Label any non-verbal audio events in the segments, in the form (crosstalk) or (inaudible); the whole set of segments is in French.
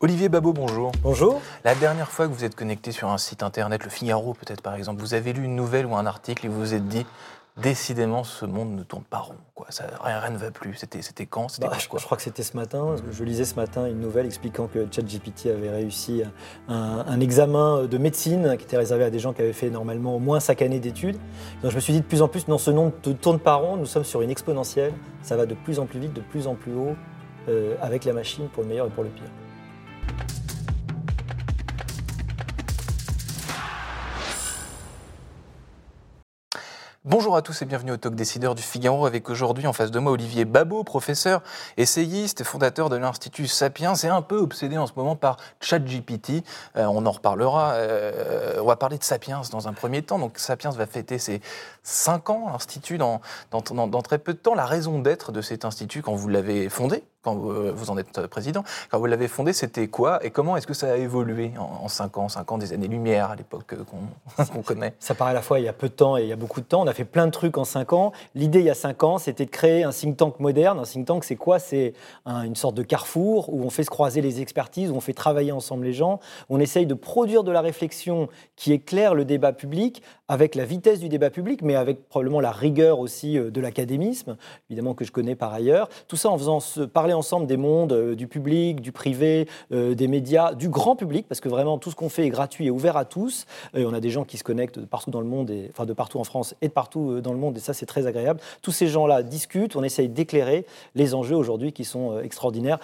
Olivier Babot, bonjour. Bonjour. La dernière fois que vous êtes connecté sur un site internet, le Figaro peut-être par exemple, vous avez lu une nouvelle ou un article et vous vous êtes dit décidément ce monde ne tourne pas rond. Quoi. Ça, rien, rien ne va plus. C'était, c'était quand? C'était Bah, quand, je, quoi? je crois que c'était ce matin. Je lisais ce matin une nouvelle expliquant que ChatGPT avait réussi un, un examen de médecine qui était réservé à des gens qui avaient fait normalement au moins cinq années d'études. Donc je me suis dit de plus en plus, non, ce nom ne tourne pas rond. Nous sommes sur une exponentielle. Ça va de plus en plus vite, de plus en plus haut euh, avec la machine pour le meilleur et pour le pire. Bonjour à tous et bienvenue au Talk Décideur du Figaro avec aujourd'hui en face de moi Olivier Babot, professeur, essayiste fondateur de l'Institut Sapiens et un peu obsédé en ce moment par ChatGPT. Euh, on en reparlera. Euh, on va parler de Sapiens dans un premier temps. Donc Sapiens va fêter ses 5 ans, l'Institut, dans- dans très peu de temps. La raison d'être de cet Institut quand vous l'avez fondé, quand vous, vous en êtes président, quand vous l'avez fondé, c'était quoi et comment est-ce que ça a évolué en, en 5 ans 5 ans des années-lumière à l'époque euh, (laughs) qu'on connaît? Ça paraît à la fois il y a peu de temps et il y a beaucoup de temps. On a fait plein de trucs en cinq ans. L'idée il y a cinq ans, c'était de créer un think tank moderne. Un think tank, c'est quoi? C'est un- une sorte de carrefour où on fait se croiser les expertises, où on fait travailler ensemble les gens. On essaye de produire de la réflexion qui éclaire le débat public avec la vitesse du débat public, mais avec probablement la rigueur aussi euh, de l'académisme, évidemment que je connais par ailleurs. Tout ça en faisant parler ensemble des mondes, euh, du public, du privé, euh, des médias, du grand public, parce que vraiment tout ce qu'on fait est gratuit et ouvert à tous. Et on a des gens qui se connectent de partout dans le monde, enfin de partout en France et de partout dans le monde, et ça c'est très agréable. Tous ces gens-là discutent, on essaye d'éclairer les enjeux aujourd'hui qui sont extraordinaires.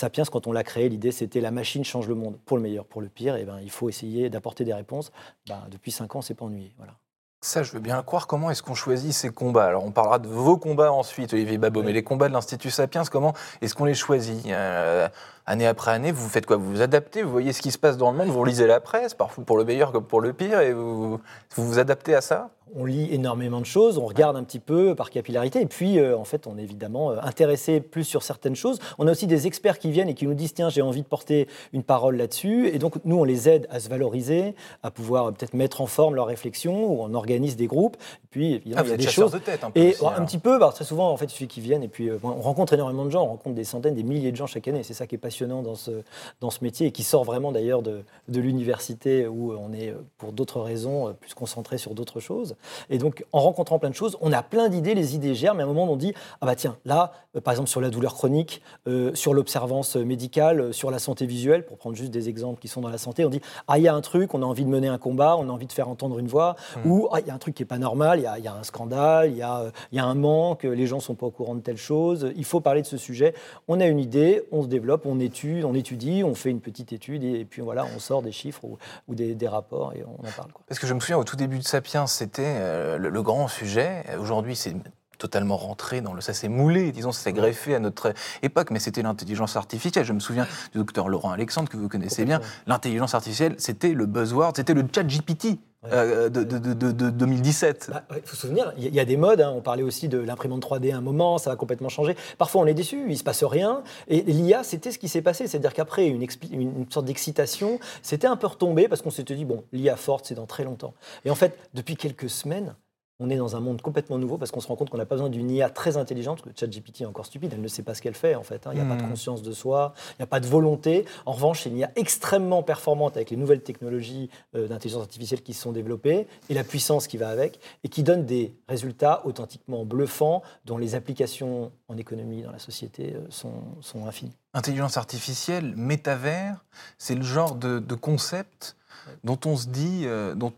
Sapiens, quand on l'a créé, l'idée c'était la machine change le monde, pour le meilleur, pour le pire. Et ben, il faut essayer d'apporter des réponses. Ben, depuis cinq ans, c'est pas ennuyé. Voilà. Ça, je veux bien croire. Comment est-ce qu'on choisit ces combats? Alors, on parlera de vos combats ensuite, Olivier Babot, mais les combats de l'Institut Sapiens, comment est-ce qu'on les choisit? Euh, Année après année, vous faites quoi? Vous vous adaptez, vous voyez ce qui se passe dans le monde, vous lisez la presse, parfois pour le meilleur comme pour le pire, et vous vous, vous adaptez à ça? On lit énormément de choses, on regarde un petit peu par capillarité, et puis euh, en fait on est évidemment euh, intéressé plus sur certaines choses. On a aussi des experts qui viennent et qui nous disent tiens j'ai envie de porter une parole là-dessus, et donc nous on les aide à se valoriser, à pouvoir euh, peut-être mettre en forme leur réflexion, ou on organise des groupes, et puis évidemment Ah, il y a êtes des choses. de tête un peu. Et aussi, un alors. petit peu, bah, très souvent, en fait, il suffit qu'ils viennent. Et puis, euh, on rencontre énormément de gens, on rencontre des centaines, des milliers de gens chaque année. C'est ça qui est passionnant dans ce, dans ce métier et qui sort vraiment d'ailleurs de, de l'université où on est, pour d'autres raisons, plus concentré sur d'autres choses. Et donc, en rencontrant plein de choses, on a plein d'idées, les idées germent, mais à un moment, on dit Ah bah tiens, là, euh, par exemple, sur la douleur chronique, euh, sur l'observance médicale, euh, sur la santé visuelle, pour prendre juste des exemples qui sont dans la santé, on dit Ah, il y a un truc, on a envie de mener un combat, on a envie de faire entendre une voix, ou Ah, il y a un truc qui n'est pas normal, il y a, y a un scandale, il y, a, y a un manque, les gens ne sont pas au courant de telle chose, il faut parler de ce sujet. On a une idée, on se développe, on on étudie, on fait une petite étude, et, puis voilà, on sort des chiffres ou, ou des, des rapports et on en parle. Quoi. Parce que je me souviens, au tout début de Sapiens, c'était euh, le, le grand sujet. Aujourd'hui, c'est totalement rentré dans le... Ça s'est moulé, disons, ça s'est greffé à notre époque, mais c'était l'intelligence artificielle. Je me souviens du docteur Laurent Alexandre, que vous connaissez bien. L'intelligence artificielle, c'était le buzzword, c'était le chat GPT. Euh, de, de- de- de- de 2017. Il bah, ouais, faut se souvenir, il y, a- y a des modes. hein. On parlait aussi de l'imprimante 3D à un moment, ça va complètement changer. Parfois, on est déçu, il se passe rien. Et l'IA, c'était ce qui s'est passé. C'est-à-dire qu'après une- une sorte d'excitation, c'était un peu retombé parce qu'on s'était dit, bon, l'IA forte, c'est dans très longtemps. Et en fait, depuis quelques semaines, on est dans un monde complètement nouveau parce qu'on se rend compte qu'on n'a pas besoin d'une IA très intelligente. Le ChatGPT est encore stupide, elle ne sait pas ce qu'elle fait en fait. hein. Il n'y a pas de Mhm. conscience de soi, il n'y a pas de volonté. En revanche, c'est une IA extrêmement performante avec les nouvelles technologies euh, d'intelligence artificielle qui se sont développées et la puissance qui va avec et qui donne des résultats authentiquement bluffants dont les applications en économie, dans la société, euh, sont, sont infinies. Intelligence artificielle, métavers, c'est le genre de, de concept dont on se dit, euh, dont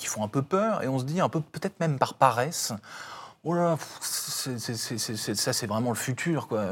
ils font un peu peur, et on se dit un peu, peut-être même par paresse, oh là, c'est- ça c'est vraiment le futur, quoi.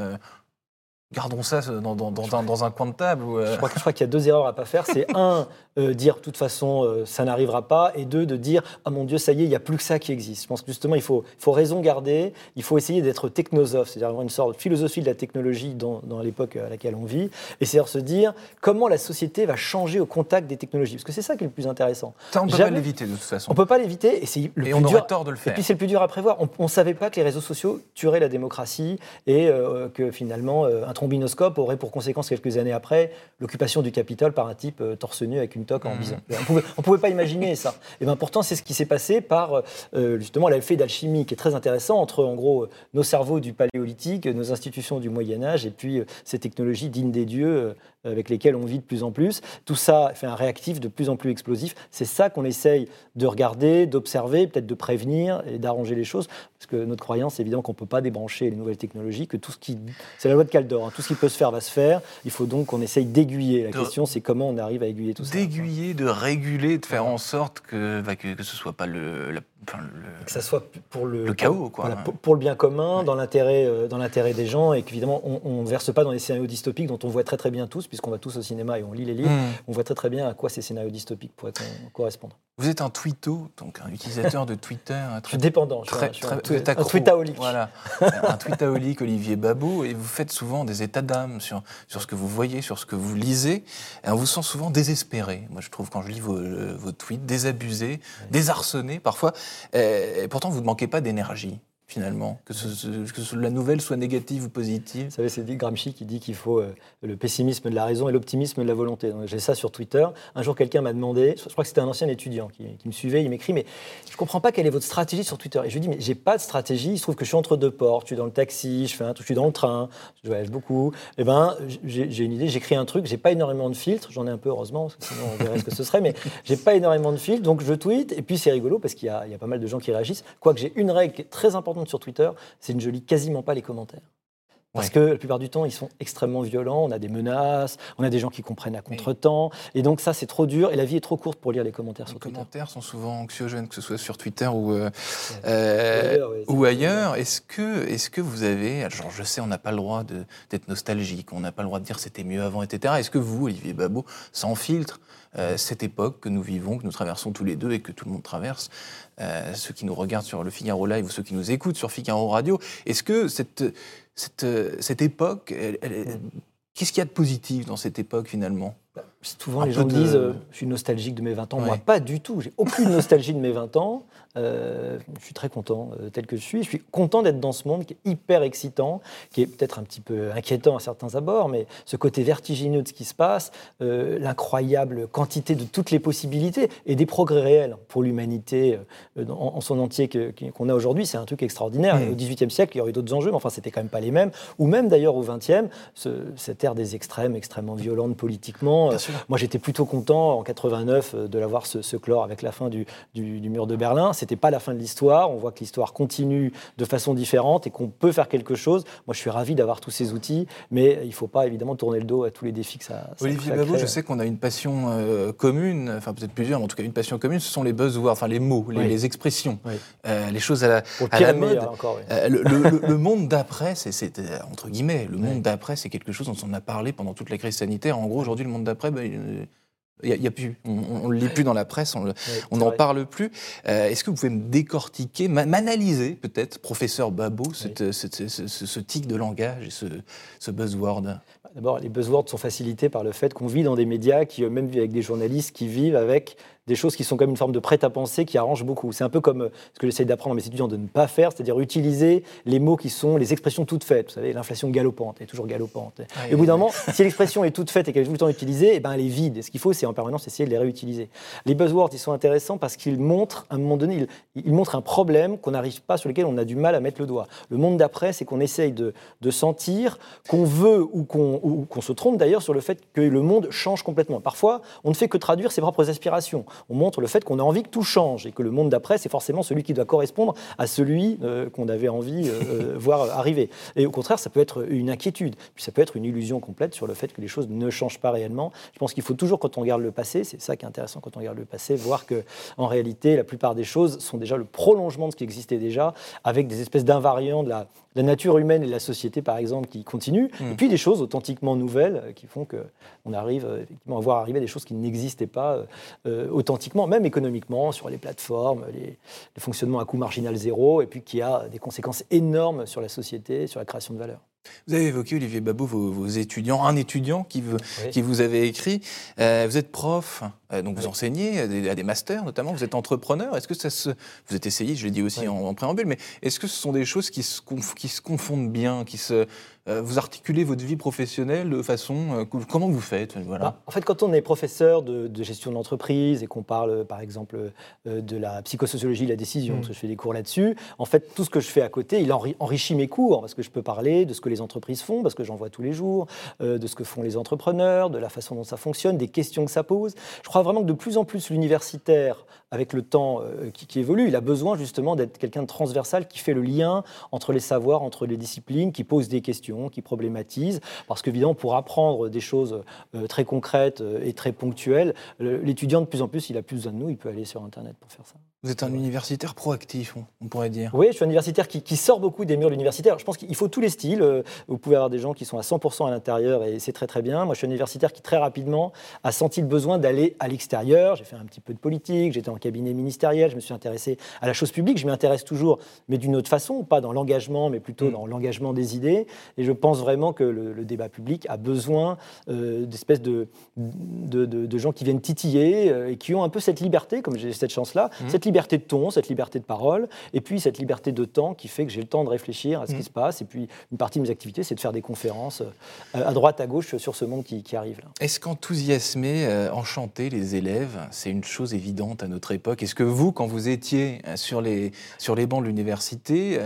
Gardons ça dans, dans, dans, un, dans un, coin de table. Euh, je crois, crois qu'il y a deux erreurs à pas faire. C'est un, euh, dire de toute façon euh, ça n'arrivera pas, et deux, de dire ah mon Dieu, ça y est, il n'y a plus que ça qui existe. Je pense que justement, il faut, raison garder, il faut essayer d'être technosophe, c'est-à-dire avoir une sorte de philosophie de la technologie dans, l'époque à laquelle on vit, et c'est-à-dire se dire comment la société va changer au contact des technologies. Parce que c'est ça qui est le plus intéressant. Ça, on ne peut pas l'éviter de toute façon. On ne peut pas l'éviter, et c'est le et plus on dur. tort de le faire. Et puis c'est le plus dur à prévoir. On ne savait pas que les réseaux sociaux tueraient la démocratie et que finalement un trombinoscope aurait pour conséquence, quelques années après, l'occupation du Capitole par un type euh, torse nu avec une toque en mmh. bison. On pouvait, ne pouvait pas imaginer ça. (laughs) Et ben pourtant, c'est ce qui s'est passé par euh, justement l'effet d'alchimie qui est très intéressant entre, en gros, nos cerveaux du paléolithique, nos institutions du Moyen-Âge et puis euh, ces technologies dignes des dieux avec lesquelles on vit de plus en plus. Tout ça fait un réactif de plus en plus explosif. C'est ça qu'on essaye de regarder, d'observer, peut-être de prévenir et d'arranger les choses. Parce que notre croyance, c'est évident qu'on ne peut pas débrancher les nouvelles technologies, que tout ce qui. C'est la loi de Caldor, hein. tout ce qui peut se faire va se faire. Il faut donc qu'on essaye d'aiguiller. La question, c'est comment on arrive à aiguiller tout ça. D'aiguiller, de réguler, de faire en sorte que, bah, que, ce ne soit pas le, la que ça soit pour le, chaos, quoi. pour, le bien commun, dans l'intérêt, euh, dans l'intérêt des gens, et qu'évidemment on, ne verse pas dans les scénarios dystopiques dont on voit très très bien tous, puisqu'on va tous au cinéma et on lit les livres, hmm. on voit très très bien à quoi ces scénarios dystopiques pourraient correspondre. Vous êtes un twitto, donc un utilisateur de Twitter. je suis dépendant, je très, suis un, très, un, tweetaholic. Voilà, un Olivier Babot, et vous faites souvent des états d'âme sur, sur ce que vous voyez, sur ce que vous lisez, et on vous sent souvent désespéré. Moi, je trouve, quand je lis vos, euh, vos tweets, désabusé, désarçonné parfois. Et pourtant, vous ne manquez pas d'énergie finalement, que, la nouvelle soit négative ou positive. Vous savez, c'est Gramsci qui dit qu'il faut euh, le pessimisme de la raison et l'optimisme de la volonté. J'ai ça sur Twitter. Un jour, quelqu'un m'a demandé, je crois que c'était un ancien étudiant qui, me suivait, il m'écrit, mais je ne comprends pas quelle est votre stratégie sur Twitter. Et je lui dis, mais j'ai pas de stratégie, il se trouve que je suis entre deux portes, je suis dans le taxi, je, fais un, je suis dans le train, je voyage beaucoup. Eh ben, j'ai une idée, j'écris un truc, j'ai pas énormément de filtres, j'en ai un peu heureusement, sinon on verrait ce que ce serait, mais j'ai pas énormément de filtres, donc je tweete, et puis c'est rigolo parce qu'il y, y, a pas mal de gens qui réagissent. Quoique j'ai une règle très importante sur Twitter, c'est que je ne lis quasiment pas les commentaires. Parce que la plupart du temps, ils sont extrêmement violents. On a des menaces, on a des gens qui comprennent à contre-temps. Et donc, ça, c'est trop dur. Et la vie est trop courte pour lire les commentaires sur Twitter. Les commentaires sont souvent anxiogènes, que ce soit sur Twitter ou, euh, euh, ou ailleurs. Est-ce que, est que vous avez. Alors, je sais, on n'a pas le droit d'être nostalgique, on n'a pas le droit de dire c'était mieux avant, etc. Est-ce que vous, Olivier Babot, sans filtre, euh, cette époque que nous vivons, que nous traversons tous les deux et que tout le monde traverse, euh, ceux qui nous regardent sur le Figaro Live ou ceux qui nous écoutent sur Figaro Radio. Est-ce que cette, cette, cette époque, qu'est-ce qu'il y a de positif dans cette époque finalement? Souvent, les gens me disent euh, Je suis nostalgique de mes 20 ans. Moi, pas du tout. J'ai aucune nostalgie de mes 20 ans. Euh, je suis très content euh, tel que je suis. Je suis content d'être dans ce monde qui est hyper excitant, qui est peut-être un petit peu inquiétant à certains abords, mais ce côté vertigineux de ce qui se passe, l'incroyable quantité de toutes les possibilités et des progrès réels pour l'humanité en, son entier qu'on a aujourd'hui, c'est un truc extraordinaire. Mmh. Au XVIIIe siècle, il y aurait d'autres enjeux, mais enfin, c'était quand même pas les mêmes. Ou même d'ailleurs au XXe, ce, cette ère des extrêmes, extrêmement violente politiquement. Moi, j'étais plutôt content en 89 de l'avoir ce, ce, clore avec la fin du, du, du mur de Berlin c'était pas la fin de l'histoire. On voit que l'histoire continue de façon différente et qu'on peut faire quelque chose. Moi, je suis ravi d'avoir tous ces outils, mais il ne faut pas évidemment tourner le dos à tous les défis que ça. ça Olivier Babot, je sais qu'on a une passion euh, commune, enfin peut-être plusieurs, mais en tout cas une passion commune. Ce sont les buzzwords, enfin les mots, les, expressions, euh, les choses à la, à la mode. Encore, euh, le, monde d'après, c'est entre guillemets, le monde d'après, c'est quelque chose dont on a parlé pendant toute la crise sanitaire. En gros, aujourd'hui, le monde d'après. Ben, il n'y a, plus, on ne le lit plus dans la presse, on n'en parle plus. Euh, est-ce que vous pouvez me décortiquer, m'analyser peut-être, professeur Babot, ce, tic de langage et ce, buzzword? D'abord, les buzzwords sont facilités par le fait qu'on vit dans des médias qui, même avec des journalistes qui vivent avec des choses qui sont comme une forme de prêt-à-penser qui arrange beaucoup. C'est un peu comme euh, ce que j'essaie d'apprendre à mes étudiants de ne pas faire, c'est-à-dire utiliser les mots qui sont les expressions toutes faites. Vous savez, l'inflation galopante est toujours galopante. et au bout d'un moment, si l'expression est toute faite et qu'elle est tout le temps utilisée, eh ben elle est vide. Et ce qu'il faut, c'est en permanence essayer de les réutiliser. Les buzzwords, ils sont intéressants parce qu'ils montrent, à un moment donné, ils, montrent un problème qu'on n'arrive pas, sur lequel on a du mal à mettre le doigt. Le monde d'après, c'est qu'on essaye de, de sentir qu'on veut ou qu'on se trompe d'ailleurs sur le fait que le monde change complètement. Parfois, on ne fait que traduire ses propres aspirations on montre le fait qu'on a envie que tout change et que le monde d'après, c'est forcément celui qui doit correspondre à celui euh, qu'on avait envie de euh, (laughs) voir arriver. Et au contraire, ça peut être une inquiétude, puis ça peut être une illusion complète sur le fait que les choses ne changent pas réellement. Je pense qu'il faut toujours, quand on regarde le passé, c'est ça qui est intéressant quand on regarde le passé, voir que en réalité, la plupart des choses sont déjà le prolongement de ce qui existait déjà, avec des espèces d'invariants de la, la nature humaine et la société, par exemple, qui continuent, mmh. et puis des choses authentiquement nouvelles euh, qui font qu'on arrive euh, effectivement à voir arriver des choses qui n'existaient pas euh, authentiquement, même économiquement, sur les plateformes, les, le fonctionnement à coût marginal zéro, et puis qui a des conséquences énormes sur la société, sur la création de valeur. Vous avez évoqué, Olivier Babot, vos, étudiants, un étudiant qui, vous, qui vous avait écrit. vous êtes prof, donc vous enseignez à des, masters notamment, vous êtes entrepreneur. Est-ce que ça se. Vous êtes essayé, je l'ai dit aussi en, préambule, mais est-ce que ce sont des choses qui se, qui se confondent bien, qui se, euh, vous articulez votre vie professionnelle de façon. Euh, comment vous faites voilà. Bah, en fait, quand on est professeur de, gestion d'entreprise et qu'on parle, par exemple, euh, de la psychosociologie de la décision, mm. parce que je fais des cours là-dessus, en fait, tout ce que je fais à côté, il enrichit mes cours, parce que je peux parler de ce que les entreprises font, parce que j'en vois tous les jours, de ce que font les entrepreneurs, de la façon dont ça fonctionne, des questions que ça pose. Je crois vraiment que de plus en plus l'universitaire, avec le temps qui, qui, évolue, il a besoin justement d'être quelqu'un de transversal qui fait le lien entre les savoirs, entre les disciplines, qui pose des questions qui problématise, parce qu'évidemment, pour apprendre des choses euh, très concrètes euh, et très ponctuelles, l'étudiant, de plus en plus, il a plus besoin de nous, il peut aller sur Internet pour faire ça. Vous êtes un universitaire proactif, on pourrait dire. Oui, je suis un universitaire qui, sort beaucoup des murs de l'universitaire. Je pense qu'il faut tous les styles. Euh, vous pouvez avoir des gens qui sont à 100% à l'intérieur et c'est très très bien. Moi, je suis un universitaire qui très rapidement a senti le besoin d'aller à l'extérieur. J'ai fait un petit peu de politique, j'étais en cabinet ministériel, je me suis intéressé à la chose publique. Je m'y intéresse toujours, mais d'une autre façon, pas dans l'engagement, mais plutôt mm. dans l'engagement des idées. Et je pense vraiment que le, débat public a besoin euh, d'espèces de de, gens qui viennent titiller euh, et qui ont un peu cette liberté, comme j'ai cette chance-là, mm. cette liberté liberté de ton, cette liberté de parole, et puis cette liberté de temps qui fait que j'ai le temps de réfléchir à ce qui mm. se passe. Et puis une partie de mes activités, c'est de faire des conférences euh, à droite, à gauche sur ce monde qui, arrive. Est-ce qu'enthousiasmer, euh, enchanter les élèves, c'est une chose évidente à notre époque? Est-ce que vous, quand vous étiez euh, sur les, sur les bancs de l'université,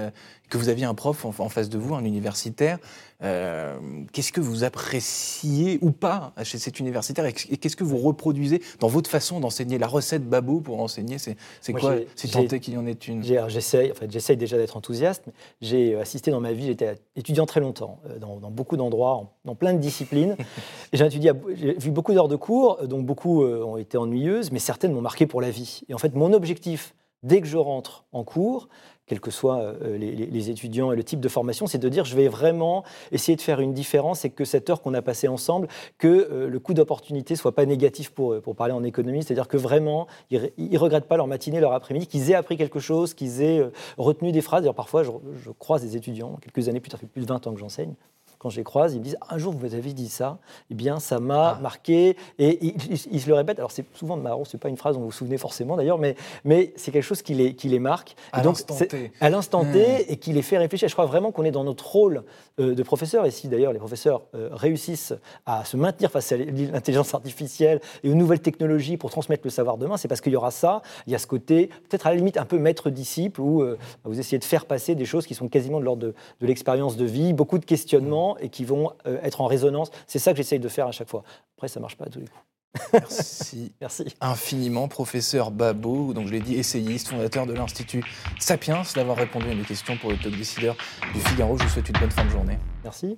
que vous aviez un prof en, face de vous, un universitaire, qu'est-ce que vous appréciez ou pas chez cet universitaire et qu'est-ce que vous reproduisez dans votre façon d'enseigner La recette Babou pour enseigner, c'est quoi Si tant est qu'il y en ait une? J'essaye en fait, déjà d'être enthousiaste. J'ai assisté dans ma vie, j'étais étudiant très longtemps, euh, dans, beaucoup d'endroits, dans plein de disciplines. (laughs) J'ai vu beaucoup d'heures de cours, dont beaucoup euh, ont été ennuyeuses, mais certaines m'ont marqué pour la vie. Et en fait, mon objectif, dès que je rentre en cours, quels que soient euh, les, étudiants et le type de formation, c'est de dire je vais vraiment essayer de faire une différence et que cette heure qu'on a passée ensemble, que euh, le coût d'opportunité soit pas négatif pour pour parler en économie, c'est-à-dire que vraiment, ils, ne regrettent pas leur matinée, leur après-midi, qu'ils aient appris quelque chose, qu'ils aient euh, retenu des phrases. Parfois, je, croise des étudiants, quelques années plus tard, fait plus de 20 ans que j'enseigne, quand je les croise, ils me disent un jour vous avez dit ça, eh bien ça m'a ah. marqué et ils, se le répètent. Alors c'est souvent marrant, c'est pas une phrase dont vous vous souvenez forcément d'ailleurs, mais, mais c'est quelque chose qui les, qui les marque. À l'instant T. À l'instant T hmm. et qui les fait réfléchir. Je crois vraiment qu'on est dans notre rôle euh, de professeur et si d'ailleurs les professeurs euh, réussissent à se maintenir face à l'intelligence artificielle et aux nouvelles technologies pour transmettre le savoir demain, c'est parce qu'il y aura ça. Il y a ce côté peut-être à la limite un peu maître-disciple où euh, vous essayez de faire passer des choses qui sont quasiment de l'ordre de, de l'expérience de vie, beaucoup de questionnements et qui vont euh, être en résonance. C'est ça que j'essaye de faire à chaque fois. Après, ça ne marche pas à tous les coups. Merci. (laughs) Merci. Infiniment, professeur Babo, donc je l'ai dit, essayiste, fondateur de l'Institut Sapiens, d'avoir répondu à mes questions pour le Top Décideur du Figaro. Je vous souhaite une bonne fin de journée. Merci.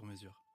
sur mesure.